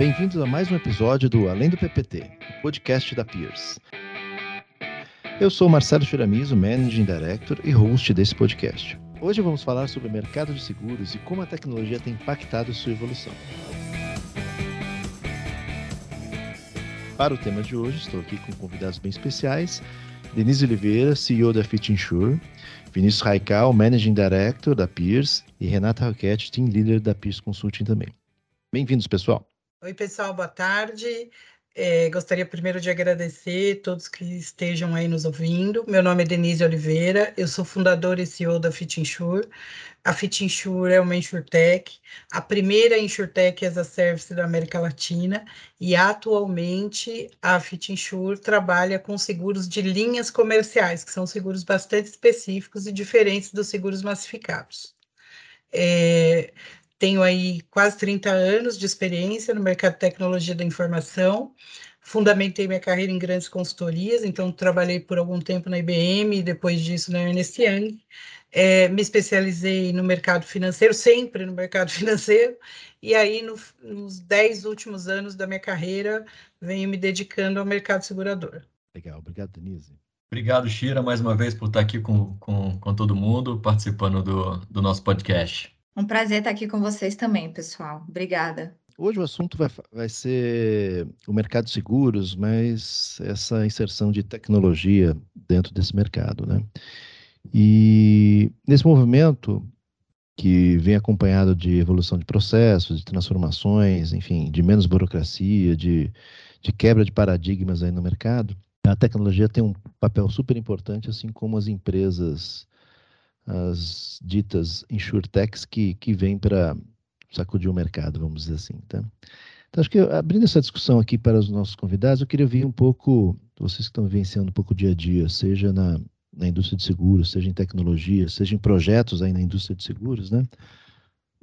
Bem-vindos a mais um episódio do Além do PPT, podcast da Peers. Eu sou Marcelo Chiramizo, Managing Director e host desse podcast. Hoje vamos falar sobre o mercado de seguros e como a tecnologia tem impactado sua evolução. Para o tema de hoje, estou aqui com convidados bem especiais. Denise Oliveira, CEO da Fit Insure, Vinícius Raical, Managing Director da Peers e Renata Roquette, Team Leader da Peers Consulting também. Bem-vindos, pessoal. Oi, pessoal, boa tarde. É, gostaria primeiro de agradecer todos que estejam aí nos ouvindo. Meu nome é Denise Oliveira, eu sou fundadora e CEO da Fit Insure. A Fit Insure é uma InsurTech, a primeira InsurTech as a service da América Latina, e atualmente a Fit Insure trabalha com seguros de linhas comerciais, que são seguros bastante específicos e diferentes dos seguros massificados. É, tenho aí quase 30 anos de experiência no mercado de tecnologia da informação. Fundamentei minha carreira em grandes consultorias, então trabalhei por algum tempo na IBM e depois disso na Ernest Young. É, me especializei no mercado financeiro, sempre no mercado financeiro, e aí no, nos dez últimos anos da minha carreira venho me dedicando ao mercado segurador. Legal, obrigado, Denise. Obrigado, Shira, mais uma vez por estar aqui com, com, com todo mundo, participando do, do nosso podcast. Um prazer estar aqui com vocês também, pessoal. Obrigada. Hoje o assunto vai, vai ser o mercado de seguros, mas essa inserção de tecnologia dentro desse mercado, né? E nesse movimento que vem acompanhado de evolução de processos, de transformações, enfim, de menos burocracia, de, de quebra de paradigmas aí no mercado, a tecnologia tem um papel super importante, assim como as empresas as ditas insurtechs que, que vêm para sacudir o mercado, vamos dizer assim, tá? Então, acho que abrindo essa discussão aqui para os nossos convidados, eu queria ouvir um pouco, vocês que estão vivenciando um pouco o dia a dia, seja na, na indústria de seguros, seja em tecnologia, seja em projetos aí na indústria de seguros, né?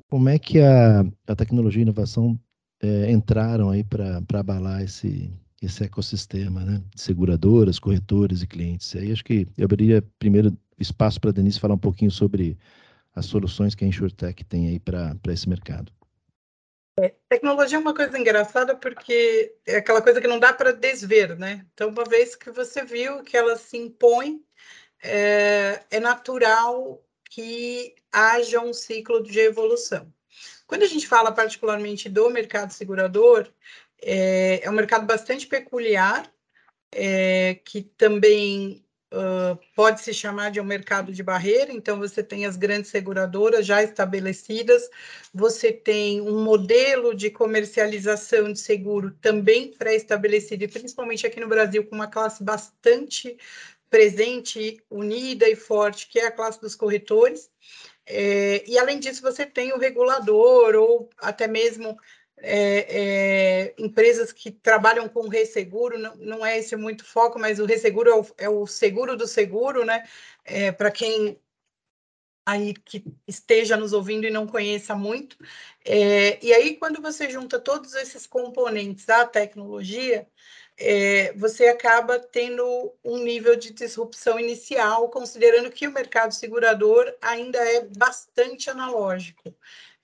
Como é que a, a tecnologia e a inovação é, entraram aí para abalar esse, esse ecossistema, né? De seguradoras, corretores e clientes. Aí acho que eu abriria primeiro espaço para a Denise falar um pouquinho sobre as soluções que a InsurTech tem aí para esse mercado. É, tecnologia é uma coisa engraçada porque é aquela coisa que não dá para desver, né? Então, uma vez que você viu que ela se impõe, é, é natural que haja um ciclo de evolução. Quando a gente fala particularmente do mercado segurador, é, é um mercado bastante peculiar, é, que também pode se chamar de um mercado de barreira, então você tem as grandes seguradoras já estabelecidas, você tem um modelo de comercialização de seguro também pré-estabelecido, e principalmente aqui no Brasil, com uma classe bastante presente, unida e forte, que é a classe dos corretores. É, e além disso, você tem o regulador ou até mesmo é, é, empresas que trabalham com resseguro, não, não é esse muito foco, mas o resseguro é o, é o seguro do seguro, né? É, Para quem aí que esteja nos ouvindo e não conheça muito. É, e aí, quando você junta todos esses componentes da tecnologia, é, você acaba tendo um nível de disrupção inicial, considerando que o mercado segurador ainda é bastante analógico.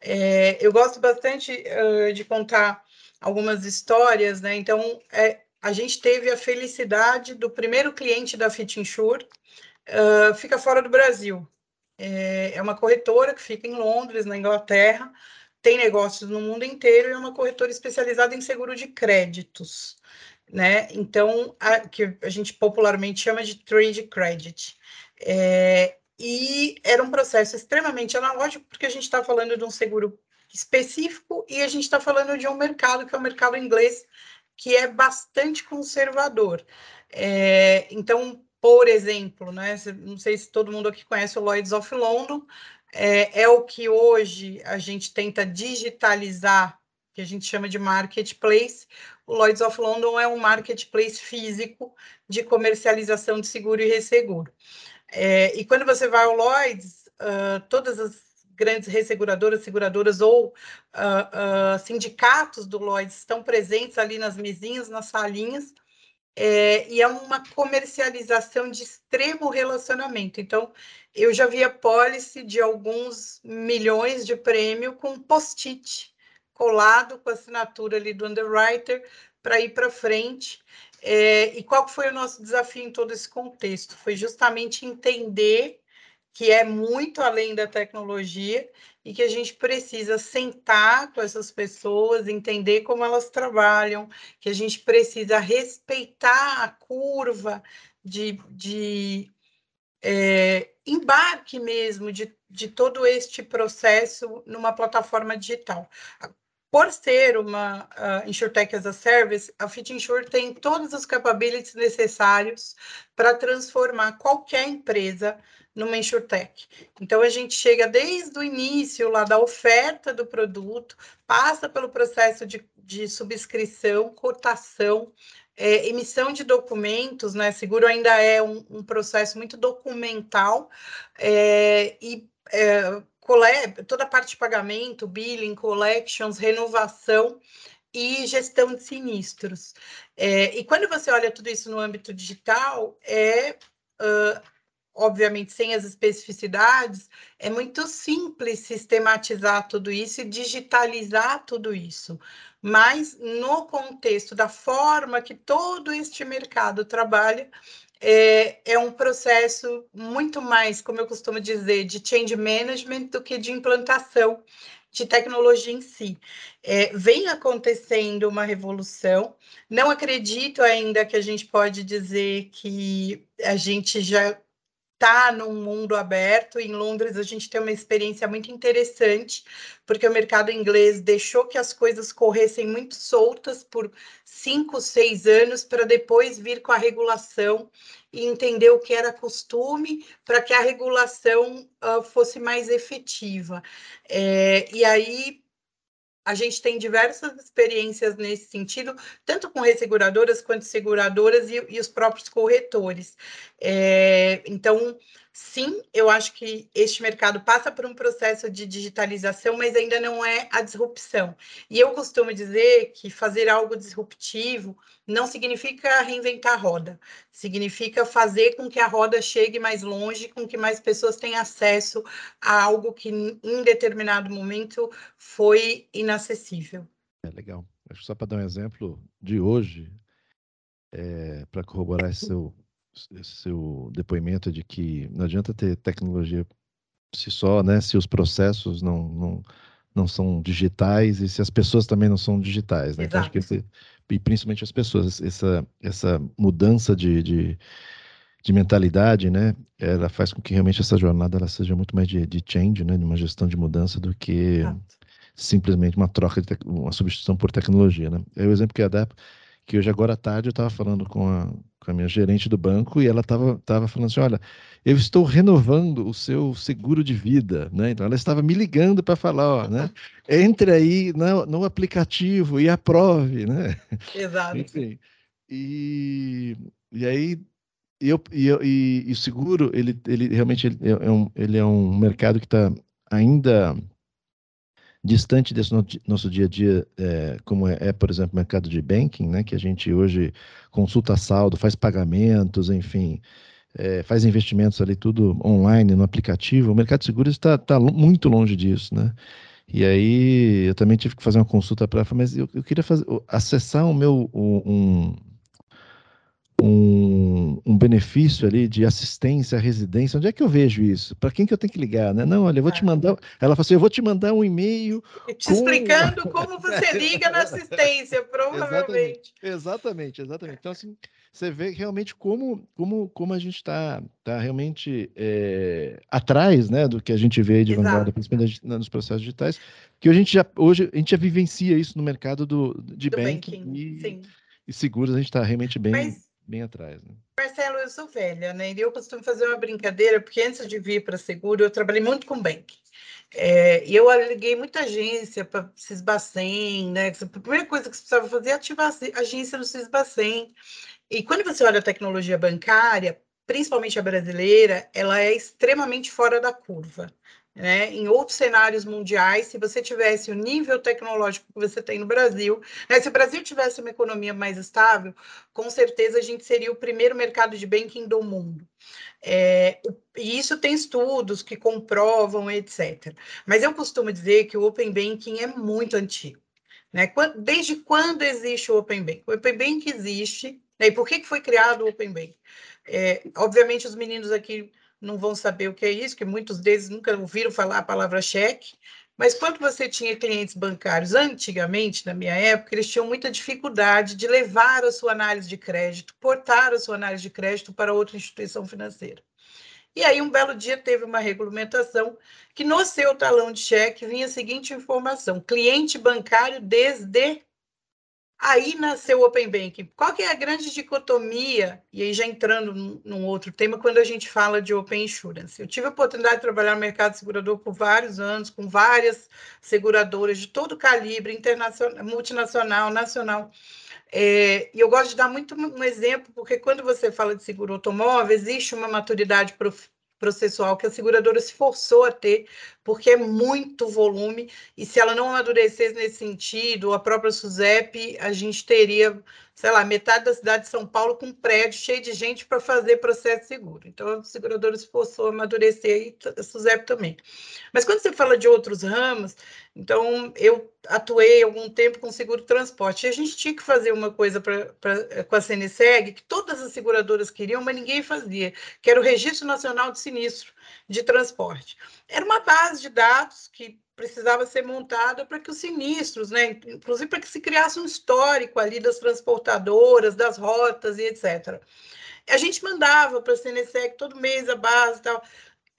É, eu gosto bastante uh, de contar algumas histórias, né? Então, é, a gente teve a felicidade do primeiro cliente da Fit Insure, uh, fica fora do Brasil. É, é, uma corretora que fica em Londres, na Inglaterra, tem negócios no mundo inteiro e é uma corretora especializada em seguro de créditos, né? Então, a, que a gente popularmente chama de trade credit. É, e era um processo extremamente analógico, porque a gente está falando de um seguro específico e a gente está falando de um mercado que é o mercado inglês, que é bastante conservador. É, então, por exemplo, né, não sei se todo mundo aqui conhece o Lloyds of London, é, é o que hoje a gente tenta digitalizar, que a gente chama de marketplace. O Lloyds of London é um marketplace físico de comercialização de seguro e resseguro. É, e quando você vai ao Lloyds, uh, todas as grandes resseguradoras, seguradoras ou uh, uh, sindicatos do Lloyds estão presentes ali nas mesinhas, nas salinhas, é, e é uma comercialização de extremo relacionamento. Então, eu já vi a policy de alguns milhões de prêmio com post-it colado com a assinatura ali do underwriter para ir para frente. É, e qual foi o nosso desafio em todo esse contexto? Foi justamente entender que é muito além da tecnologia e que a gente precisa sentar com essas pessoas, entender como elas trabalham, que a gente precisa respeitar a curva de, de é, embarque mesmo de, de todo este processo numa plataforma digital. Por ser uma uh, InsurTech as a Service, a FitInsure tem todos os capabilities necessários para transformar qualquer empresa numa InsurTech. Então, a gente chega desde o início lá da oferta do produto, passa pelo processo de, de subscrição, cotação, é, emissão de documentos, né? Seguro ainda é um, um processo muito documental é, e é, toda a parte de pagamento, billing, collections, renovação e gestão de sinistros. É, e quando você olha tudo isso no âmbito digital, é uh, obviamente sem as especificidades, é muito simples sistematizar tudo isso e digitalizar tudo isso. Mas no contexto da forma que todo este mercado trabalha, é, é um processo muito mais, como eu costumo dizer, de change management do que de implantação de tecnologia em si. É, vem acontecendo uma revolução. Não acredito ainda que a gente pode dizer que a gente já está num mundo aberto. Em Londres, a gente tem uma experiência muito interessante, porque o mercado inglês deixou que as coisas corressem muito soltas por cinco, seis anos, para depois vir com a regulação e entender o que era costume, para que a regulação uh, fosse mais efetiva. É, e aí a gente tem diversas experiências nesse sentido, tanto com resseguradoras quanto seguradoras e, e os próprios corretores. É, então, sim, eu acho que este mercado passa por um processo de digitalização, mas ainda não é a disrupção. E eu costumo dizer que fazer algo disruptivo não significa reinventar a roda, significa fazer com que a roda chegue mais longe, com que mais pessoas tenham acesso a algo que em determinado momento foi inacessível. É legal. Acho só para dar um exemplo de hoje, é, para corroborar esse seu seu depoimento de que não adianta ter tecnologia se só, né, se os processos não, não, não são digitais e se as pessoas também não são digitais, né? Então, acho que esse, e principalmente as pessoas, essa, essa mudança de, de, de, mentalidade, né, ela faz com que realmente essa jornada ela seja muito mais de, de change, né, de uma gestão de mudança do que Exato. simplesmente uma troca, de uma substituição por tecnologia, né? É o exemplo que a DAP que hoje agora à tarde eu estava falando com a, com a minha gerente do banco e ela estava tava falando assim, olha, eu estou renovando o seu seguro de vida, né? Então ela estava me ligando para falar, ó, né? Entre aí no, no aplicativo e aprove, né? Exato. Enfim, e, e aí e, eu, e, e, e o seguro, ele, ele realmente ele é, um, ele é um mercado que está ainda distante desse no, nosso dia a dia, é, como é, é, por exemplo, o mercado de banking, né, que a gente hoje consulta saldo, faz pagamentos, enfim, é, faz investimentos ali tudo online, no aplicativo. O mercado de seguros está tá muito longe disso, né? E aí eu também tive que fazer uma consulta para mas eu, eu, queria fazer, acessar o meu um, um, um, benefício ali de assistência à residência, onde é que eu vejo isso? Para quem que eu tenho que ligar, né? Não, olha, eu vou te mandar. Ela falou assim: eu vou te mandar um e-mail. Te com... explicando como você liga na assistência, provavelmente. Exatamente, exatamente, exatamente. Então, assim, você vê realmente como, como, como a gente está tá realmente é, atrás né, do que a gente vê de vanguarda, principalmente nos processos digitais, que a gente já, hoje a gente já vivencia isso no mercado do, de do banking, banking e, e seguros, a gente está realmente bem. Mas bem atrás. Né? Marcelo, eu sou velha, né? E eu costumo fazer uma brincadeira, porque antes de vir para seguro, eu trabalhei muito com banking. É, eu liguei muita agência para Cisbacen, né? A primeira coisa que você precisava fazer é ativar a agência do Cisbacen. E quando você olha a tecnologia bancária, principalmente a brasileira, ela é extremamente fora da curva. Né? Em outros cenários mundiais, se você tivesse o nível tecnológico que você tem no Brasil, né? se o Brasil tivesse uma economia mais estável, com certeza a gente seria o primeiro mercado de banking do mundo. É, e isso tem estudos que comprovam, etc. Mas eu costumo dizer que o Open Banking é muito antigo. Né? Desde quando existe o Open Bank? O Open Bank existe, né? e por que, foi criado o Open Bank? É, obviamente, os meninos aqui não vão saber o que é isso, que muitos deles nunca ouviram falar a palavra cheque, mas quando você tinha clientes bancários, antigamente, na minha época, eles tinham muita dificuldade de levar a sua análise de crédito, portar a sua análise de crédito para outra instituição financeira. E aí, um belo dia, teve uma regulamentação que no seu talão de cheque vinha a seguinte informação: cliente bancário desde Aí nasceu o Open Banking. Qual que é a grande dicotomia? E aí já entrando num, outro tema, quando a gente fala de Open Insurance. Eu tive a oportunidade de trabalhar no mercado segurador por vários anos, com várias seguradoras de todo calibre, internacional, multinacional, nacional. É, e eu gosto de dar muito um exemplo, porque quando você fala de seguro automóvel, existe uma maturidade processual que a seguradora se forçou a ter, porque é muito volume, e se ela não amadurecesse nesse sentido, a própria SUSEP, a gente teria, sei lá, metade da cidade de São Paulo com prédio cheio de gente para fazer processo seguro. Então, a seguradora se forçou a amadurecer e a SUSEP também. Mas quando você fala de outros ramos, então, eu atuei algum tempo com seguro transporte. E a gente tinha que fazer uma coisa pra, pra, com a CNSEG que todas as seguradoras queriam, mas ninguém fazia, que era o Registro Nacional de Sinistro de Transporte. Era uma base de dados que precisava ser montada para que os sinistros, né, inclusive para que se criasse um histórico ali das transportadoras, das rotas e etc. A gente mandava para a CNSEG todo mês a base e tal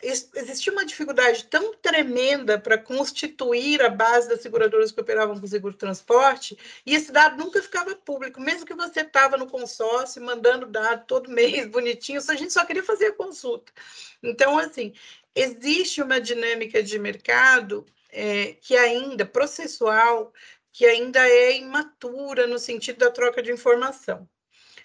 existia uma dificuldade tão tremenda para constituir a base das seguradoras que operavam com seguro transporte, e esse dado nunca ficava público, mesmo que você estava no consórcio mandando dado todo mês bonitinho, a gente só queria fazer a consulta. Então, assim, existe uma dinâmica de mercado é, que ainda, processual, que ainda é imatura no sentido da troca de informação.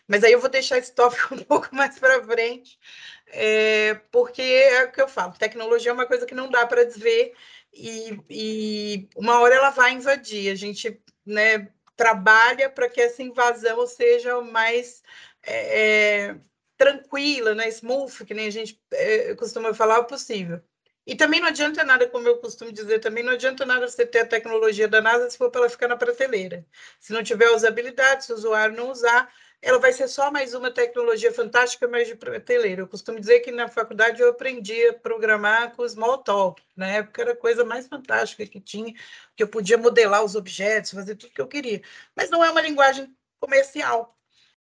Mas aí eu vou deixar esse tópico um pouco mais para frente, é, porque é o que eu falo, tecnologia é uma coisa que não dá para desver e, e, uma hora ela vai invadir. A gente né, trabalha para que essa invasão seja mais é, é, tranquila, né, smooth, que nem a gente é, costuma falar, o possível. E também não adianta nada, como eu costumo dizer, também não adianta nada você ter a tecnologia da NASA se for para ela ficar na prateleira. Se não tiver usabilidade, se o usuário não usar, ela vai ser só mais uma tecnologia fantástica, mas de prateleira. Eu costumo dizer que na faculdade eu aprendi a programar com Smalltalk. Na época era a coisa mais fantástica que tinha, que eu podia modelar os objetos, fazer tudo que eu queria. Mas não é uma linguagem comercial.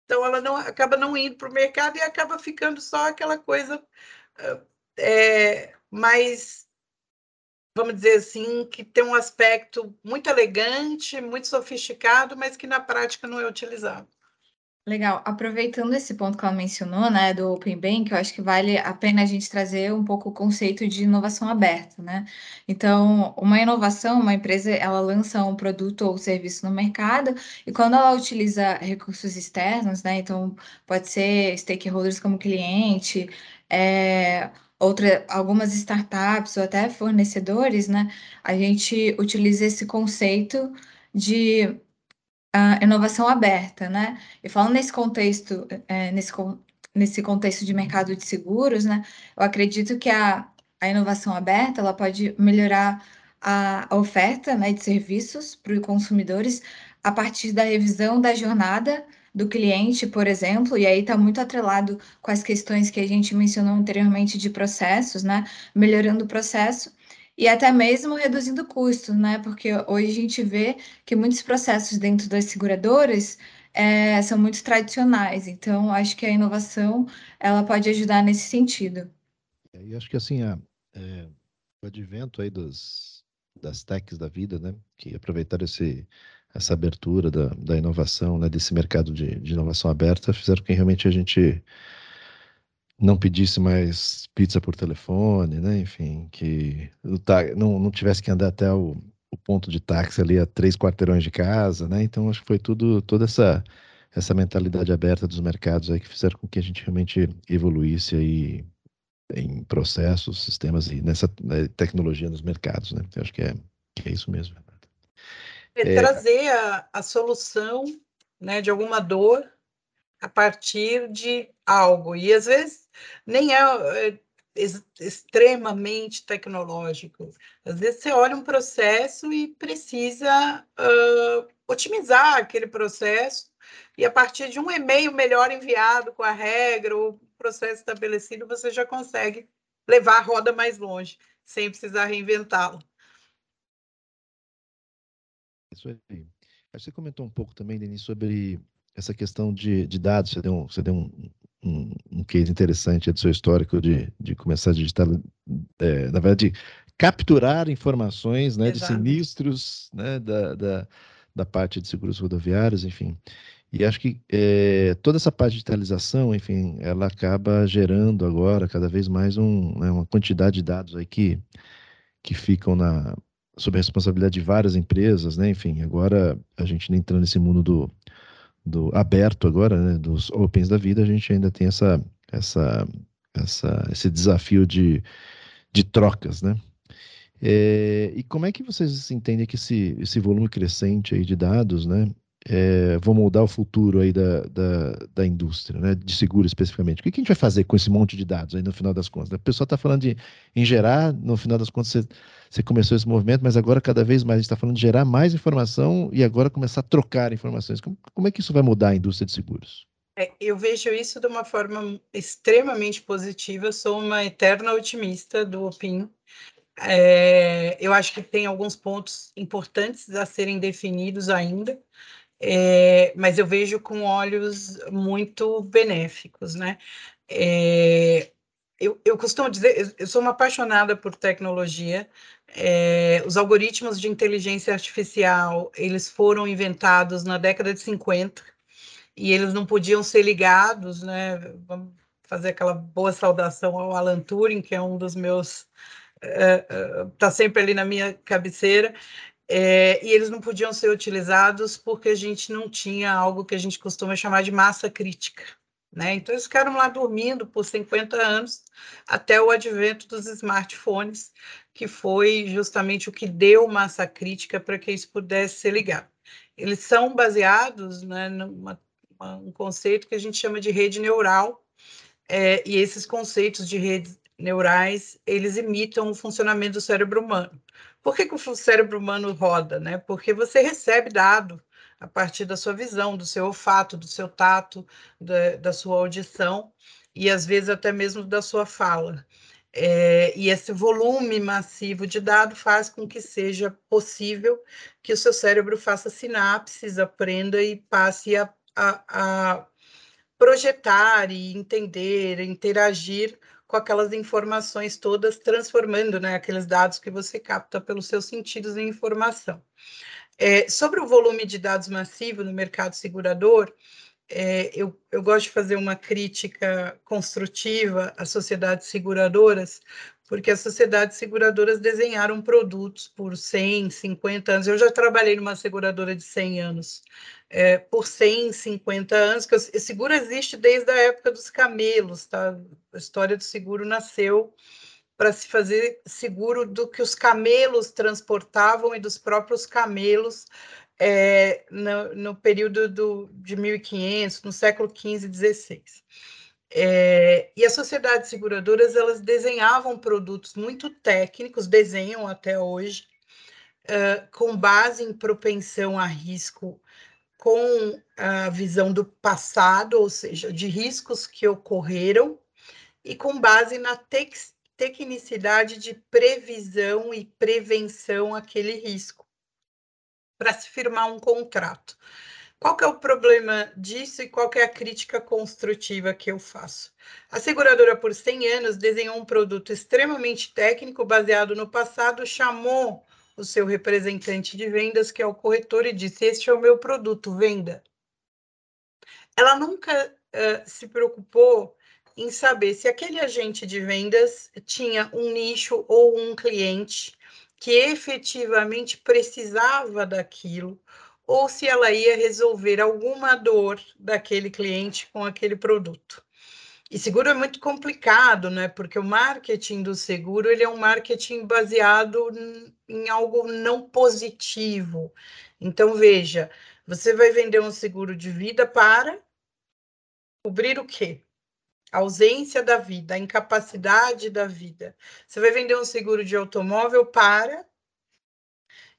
Então ela não acaba não indo para o mercado e acaba ficando só aquela coisa é, mais vamos dizer assim, que tem um aspecto muito elegante, muito sofisticado, mas que na prática não é utilizado. Legal. Aproveitando esse ponto que ela mencionou, né, do Open Bank, eu acho que vale a pena a gente trazer um pouco o conceito de inovação aberta, né? Então, uma inovação, uma empresa, ela lança um produto ou serviço no mercado e quando ela utiliza recursos externos, né, então pode ser stakeholders como cliente, é, outra, algumas startups ou até fornecedores, né, a gente utiliza esse conceito de a inovação aberta, né? E falando nesse contexto, é, nesse, nesse contexto de mercado de seguros, né? Eu acredito que a, a inovação aberta ela pode melhorar a, a oferta né, de serviços para os consumidores a partir da revisão da jornada do cliente, por exemplo, e aí está muito atrelado com as questões que a gente mencionou anteriormente de processos, né? Melhorando o processo e até mesmo reduzindo custos, né? Porque hoje a gente vê que muitos processos dentro das seguradoras é, são muito tradicionais. Então, acho que a inovação ela pode ajudar nesse sentido. E acho que assim, a, é, o advento aí dos, das techs da vida, né? Que aproveitaram esse, essa abertura da, da inovação, né? Desse mercado de, de inovação aberta, fizeram com que realmente a gente não pedisse mais pizza por telefone, né? Enfim, que não, não tivesse que andar até o, o ponto de táxi ali a três quarteirões de casa, né? Então acho que foi tudo toda essa essa mentalidade aberta dos mercados aí que fizeram com que a gente realmente evoluísse aí em processos, sistemas e nessa né, tecnologia nos mercados, né? Eu acho que é, que é isso mesmo. É, trazer a, a solução, né, de alguma dor a partir de algo. E às vezes nem é, ex extremamente tecnológico. Às vezes você olha um processo e precisa uh, otimizar aquele processo, e a partir de um e-mail melhor enviado com a regra ou processo estabelecido, você já consegue levar a roda mais longe, sem precisar reinventá-la. Isso aí. Você comentou um pouco também, Denise, sobre essa questão de, de dados. Você deu, um, você deu um, um, um case interessante do seu histórico de, de começar a digitar, é, na verdade, capturar informações né, de sinistros né, da, da, da parte de seguros rodoviários, enfim. E acho que é, toda essa parte de digitalização, enfim, ela acaba gerando agora cada vez mais um, né, uma quantidade de dados aí que, que ficam na, sob a responsabilidade de várias empresas, né? Enfim, agora a gente entrando nesse mundo do, do aberto agora, né? Dos opens da vida, a gente ainda tem essa, essa, essa, esse desafio de, de trocas, né? É, e como é que vocês entendem que esse, esse volume crescente aí de dados, né, é, vão moldar o futuro aí da, da, da, indústria, né, de seguro especificamente? O que, a gente vai fazer com esse monte de dados aí no final das contas? A pessoa está falando de em gerar, no final das contas você, você começou esse movimento, mas agora cada vez mais a gente está falando de gerar mais informação e agora começar a trocar informações. Como, como é que isso vai mudar a indústria de seguros? É, eu vejo isso de uma forma extremamente positiva. Eu sou uma eterna otimista do OPIM. É, eu acho que tem alguns pontos importantes a serem definidos ainda, é, mas eu vejo com olhos muito benéficos, né? É, eu, eu costumo dizer, eu sou uma apaixonada por tecnologia. É, os algoritmos de inteligência artificial, eles foram inventados na década de 50 e eles não podiam ser ligados, né? Vamos fazer aquela boa saudação ao Alan Turing, que é um dos meus está é, é, sempre ali na minha cabeceira. É, e eles não podiam ser utilizados porque a gente não tinha algo que a gente costuma chamar de massa crítica. Né? Então, eles ficaram lá dormindo por 50 anos, até o advento dos smartphones, que foi justamente o que deu massa crítica para que isso pudesse ser ligado. Eles são baseados né, num conceito que a gente chama de rede neural, é, e esses conceitos de redes neurais, eles imitam o funcionamento do cérebro humano. Por que, que o cérebro humano roda? Né? Porque você recebe dado a partir da sua visão, do seu olfato, do seu tato, da, da sua audição e às vezes até mesmo da sua fala. É, e esse volume massivo de dado faz com que seja possível que o seu cérebro faça sinapses, aprenda e passe a, a, a projetar e entender, interagir com aquelas informações todas, transformando né, aqueles dados que você capta pelos seus sentidos em informação. É, sobre o volume de dados massivo no mercado segurador, é, eu, eu gosto de fazer uma crítica construtiva às sociedades seguradoras, porque as sociedades seguradoras desenharam produtos por 100, 50 anos. Eu já trabalhei numa seguradora de 100 anos, é, por 100, 50 anos, que o seguro existe desde a época dos camelos, tá? A história do seguro nasceu para se fazer seguro do que os camelos transportavam e dos próprios camelos é, no, no, período do, de 1500, no século 15 e 16. É, e as sociedades seguradoras elas desenhavam produtos muito técnicos, desenham até hoje, uh, com base em propensão a risco, com a visão do passado, ou seja, de riscos que ocorreram, e com base na tec tecnicidade de previsão e prevenção àquele risco, para se firmar um contrato. Qual que é o problema disso e qual que é a crítica construtiva que eu faço? A seguradora, por 100 anos, desenhou um produto extremamente técnico, baseado no passado, chamou o seu representante de vendas, que é o corretor, e disse: Este é o meu produto, venda. Ela nunca uh, se preocupou em saber se aquele agente de vendas tinha um nicho ou um cliente que efetivamente precisava daquilo ou se ela ia resolver alguma dor daquele cliente com aquele produto. E seguro é muito complicado, né? Porque o marketing do seguro ele é um marketing baseado em algo não positivo. Então veja, você vai vender um seguro de vida para cobrir o quê? a ausência da vida, a incapacidade da vida. Você vai vender um seguro de automóvel para.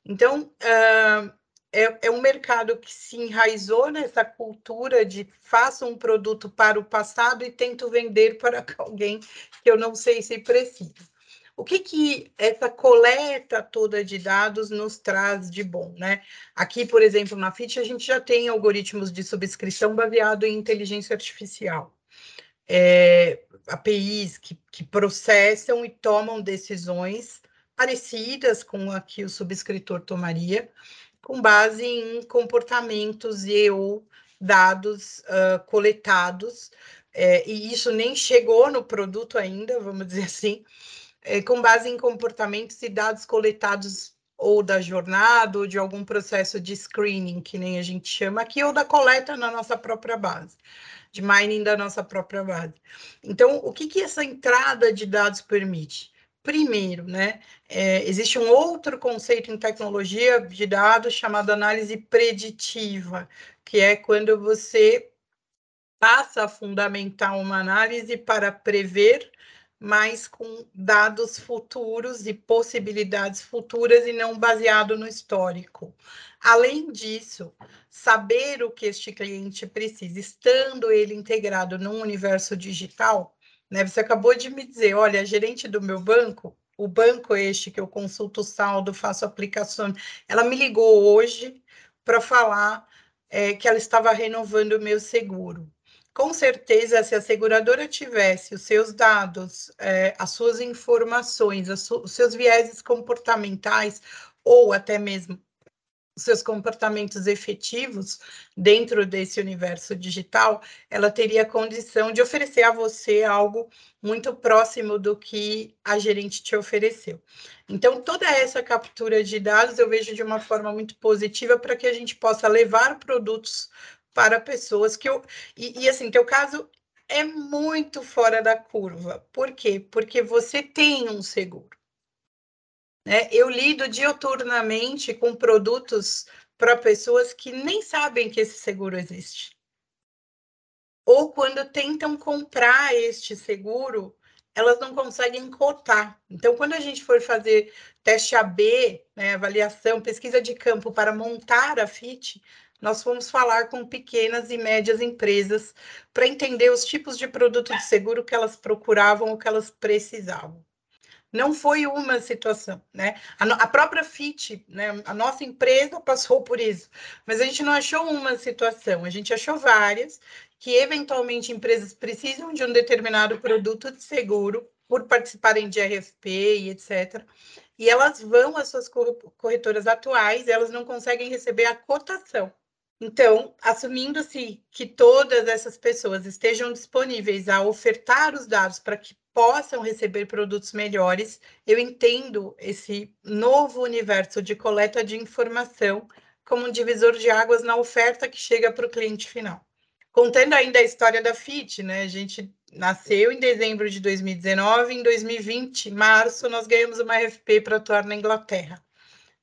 Então, uh, é, é um mercado que se enraizou nessa cultura de faça um produto para o passado e tento vender para alguém que eu não sei se precisa. O que, que essa coleta toda de dados nos traz de bom, né? Aqui, por exemplo, na FIT, a gente já tem algoritmos de subscrição baseado em inteligência artificial. É, APIs que, que processam e tomam decisões parecidas com a que o subscritor tomaria, com base em comportamentos e ou dados uh, coletados, é, e isso nem chegou no produto ainda, vamos dizer assim, é, com base em comportamentos e dados coletados ou da jornada ou de algum processo de screening, que nem a gente chama aqui, ou da coleta na nossa própria base, de mining da nossa própria base. Então, o que, que essa entrada de dados permite? Primeiro, né, é, existe um outro conceito em tecnologia de dados chamado análise preditiva, que é quando você passa a fundamentar uma análise para prever mas com dados futuros e possibilidades futuras e não baseado no histórico. Além disso, saber o que este cliente precisa, estando ele integrado num universo digital, né? Você acabou de me dizer, olha, gerente do meu banco, o banco este que eu consulto saldo, faço aplicação, ela me ligou hoje para falar é, que ela estava renovando o meu seguro com certeza, se a seguradora tivesse os seus dados, é, as suas informações, su os seus vieses comportamentais, ou até mesmo seus comportamentos efetivos dentro desse universo digital, ela teria condição de oferecer a você algo muito próximo do que a gerente te ofereceu. Então, toda essa captura de dados eu vejo de uma forma muito positiva para que a gente possa levar produtos para pessoas que eu. E, e assim, teu caso é muito fora da curva. Por quê? Porque você tem um seguro. Né? Eu lido dioturnamente com produtos para pessoas que nem sabem que esse seguro existe. Ou quando tentam comprar este seguro, elas não conseguem cotar. Então, quando a gente for fazer teste AB, né, avaliação, pesquisa de campo para montar a FIT, nós fomos falar com pequenas e médias empresas para entender os tipos de produto de seguro que elas procuravam ou que elas precisavam. Não foi uma situação, né? A, a própria FIT, né? a nossa empresa passou por isso, mas a gente não achou uma situação, a gente achou várias que eventualmente empresas precisam de um determinado produto de seguro por participarem de RFP e etc. E elas vão às suas corretoras atuais, elas não conseguem receber a cotação. Então, assumindo-se que todas essas pessoas estejam disponíveis a ofertar os dados para que possam receber produtos melhores, eu entendo esse novo universo de coleta de informação como um divisor de águas na oferta que chega para o cliente final. Contando ainda a história da FIT, né? A gente nasceu em dezembro de 2019, em 2020, março, nós ganhamos uma RFP para atuar na Inglaterra.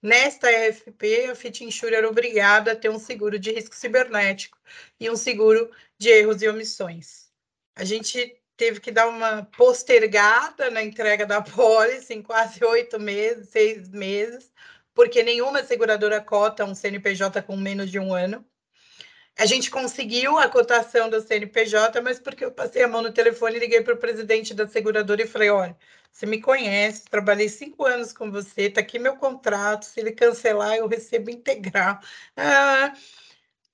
Nesta EFP, a Fit Insure era obrigada a ter um seguro de risco cibernético e um seguro de erros e omissões. A gente teve que dar uma postergada na entrega da pólice em quase oito meses, seis meses, porque nenhuma seguradora cota um CNPJ com menos de um ano. A gente conseguiu a cotação do CNPJ, mas porque eu passei a mão no telefone e liguei para o presidente da seguradora e falei: olha, você me conhece, trabalhei cinco anos com você, está aqui meu contrato. Se ele cancelar, eu recebo integral. Ah,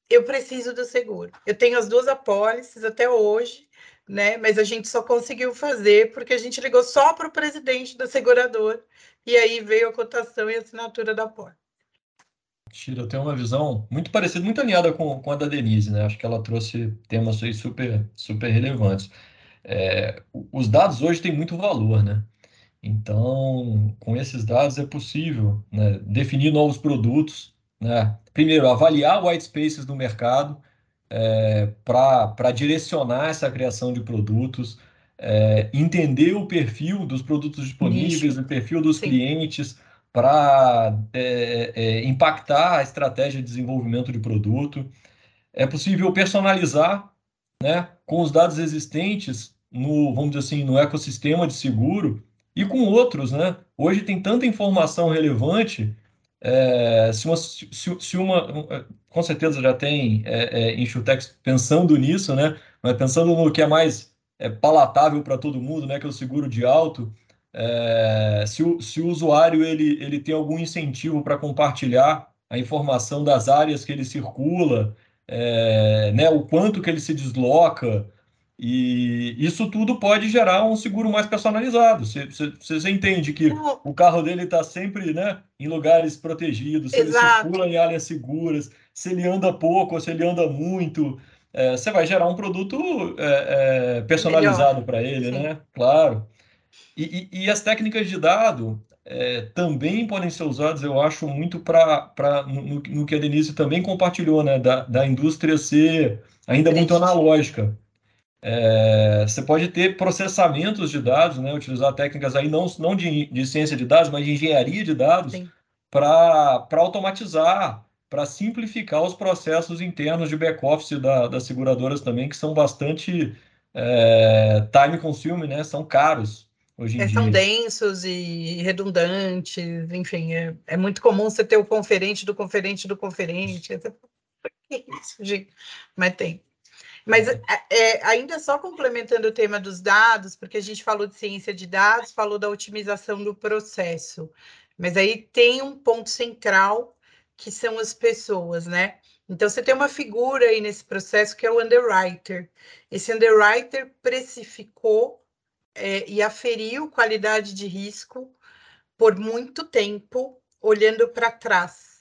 eu preciso do seguro. Eu tenho as duas apólices até hoje, né? Mas a gente só conseguiu fazer porque a gente ligou só para o presidente da seguradora e aí veio a cotação e a assinatura da apólice. Tira, eu tenho uma visão muito parecida, muito alinhada com, com a da Denise, né? Acho que ela trouxe temas aí super, super relevantes. É, os dados hoje têm muito valor, né? Então, com esses dados é possível né, definir novos produtos, né? primeiro, avaliar white spaces no mercado é, para direcionar essa criação de produtos, é, entender o perfil dos produtos disponíveis, Nicho. o perfil dos Sim. clientes, para é, é, impactar a estratégia de desenvolvimento de produto. É possível personalizar, né, com os dados existentes, no, vamos dizer assim, no ecossistema de seguro e com outros, né? Hoje tem tanta informação relevante, é, se, uma, se, se, uma, com certeza já tem é, é, pensando nisso, né? Mas pensando no que é mais é, palatável para todo mundo, né? Que é o seguro de alto, é, se, o, se o usuário ele, ele tem algum incentivo para compartilhar a informação das áreas que ele circula, é, né, o quanto que ele se desloca, e isso tudo pode gerar um seguro mais personalizado. Você, você, você entende que o carro dele está sempre né, em lugares protegidos, se Exato. ele circula em áreas seguras, se ele anda pouco ou se ele anda muito, é, você vai gerar um produto é, é, personalizado para ele, Sim. né? Claro. E, e, e, as técnicas de dado é, também podem ser usadas, eu acho, muito para no, no, que a Denise também compartilhou, né? Da, da indústria ser ainda muito analógica. É, você pode ter processamentos de dados, né, utilizar técnicas aí não, não de, de ciência de dados, mas de engenharia de dados para automatizar, para simplificar os processos internos de back-office da, das seguradoras também, que são bastante é, time consuming, né, são caros hoje em é, dia. São densos e redundantes, enfim, é, é muito comum você ter o conferente do conferente do conferente. Gente? Mas tem. Mas é, é, ainda só complementando o tema dos dados, porque a gente falou de ciência de dados, falou da otimização do processo, mas aí tem um ponto central que são as pessoas, né? Então você tem uma figura aí nesse processo que é o underwriter. Esse underwriter precificou é, e aferiu qualidade de risco por muito tempo, olhando para trás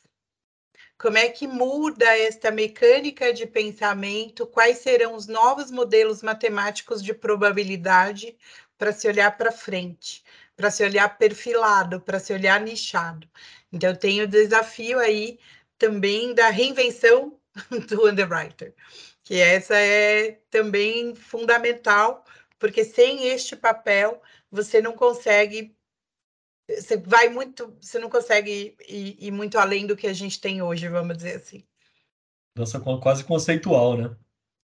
como é que muda esta mecânica de pensamento? Quais serão os novos modelos matemáticos de probabilidade para se olhar para frente, para se olhar perfilado, para se olhar nichado? Então, tenho o desafio aí também da reinvenção do underwriter, que essa é também fundamental, porque sem este papel você não consegue você vai muito, você não consegue ir, ir, muito além do que a gente tem hoje, vamos dizer assim. Nossa, quase conceitual, né?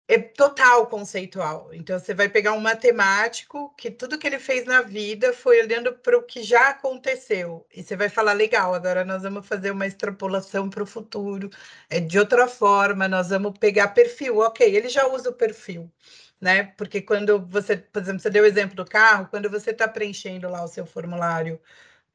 É total conceitual. Então, você vai pegar um matemático que tudo que ele fez na vida foi olhando para o que já aconteceu. E você vai falar, legal, agora nós vamos fazer uma extrapolação para o futuro. É de outra forma, nós vamos pegar perfil. Ok, ele já usa o perfil. Né? Porque quando você, por exemplo, você deu o exemplo do carro, quando você está preenchendo lá o seu formulário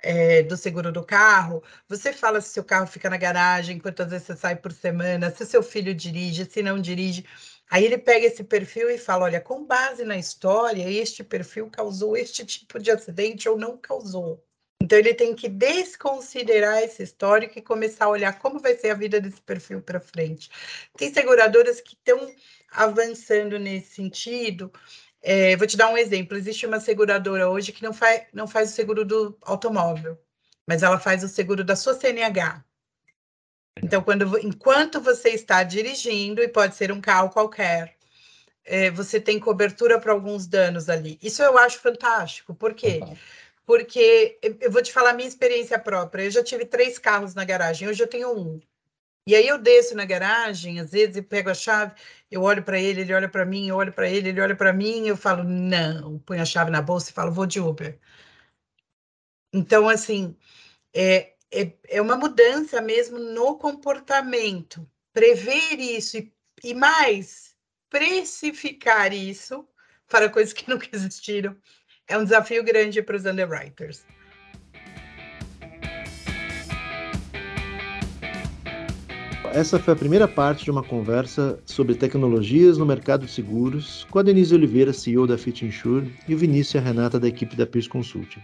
é, do seguro do carro, você fala se seu carro fica na garagem, quantas vezes você sai por semana, se seu filho dirige, se não dirige. Aí ele pega esse perfil e fala: olha, com base na história, este perfil causou este tipo de acidente ou não causou. Então ele tem que desconsiderar esse histórico e começar a olhar como vai ser a vida desse perfil para frente. Tem seguradoras que estão avançando nesse sentido é, vou te dar um exemplo. Existe uma seguradora hoje que não, faz, não faz o seguro do automóvel, mas ela faz o seguro da sua CNH. Então, quando, enquanto você está dirigindo, e pode ser um carro qualquer, é, você tem cobertura para alguns danos ali. Isso eu acho fantástico. Por quê? Porque eu vou te falar a minha experiência própria. Eu já tive três carros na garagem, hoje eu tenho um. E aí eu desço na garagem, às vezes, e pego a chave, eu olho para ele, ele olha para mim, eu olho para ele, ele olha para mim, eu falo, não, ponho a chave na bolsa e falo, vou de Uber. Então, assim, é, é, é uma mudança mesmo no comportamento. Prever isso e, e mais, precificar isso para coisas que nunca existiram é um desafio grande para os underwriters. Essa foi a primeira parte de uma conversa sobre tecnologias no mercado de seguros com a Denise Oliveira, CEO da Fit Insure, e o Vinícius e a Renata da equipe da Pierce Consulting.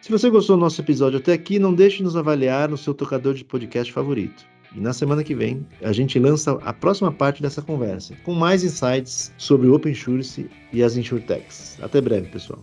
Se você gostou do nosso episódio até aqui, não deixe de nos avaliar no seu tocador de podcast favorito. E na semana que vem, a gente lança a próxima parte dessa conversa, com mais insights sobre o Open Insurance e as InsurTechs. Até breve, pessoal.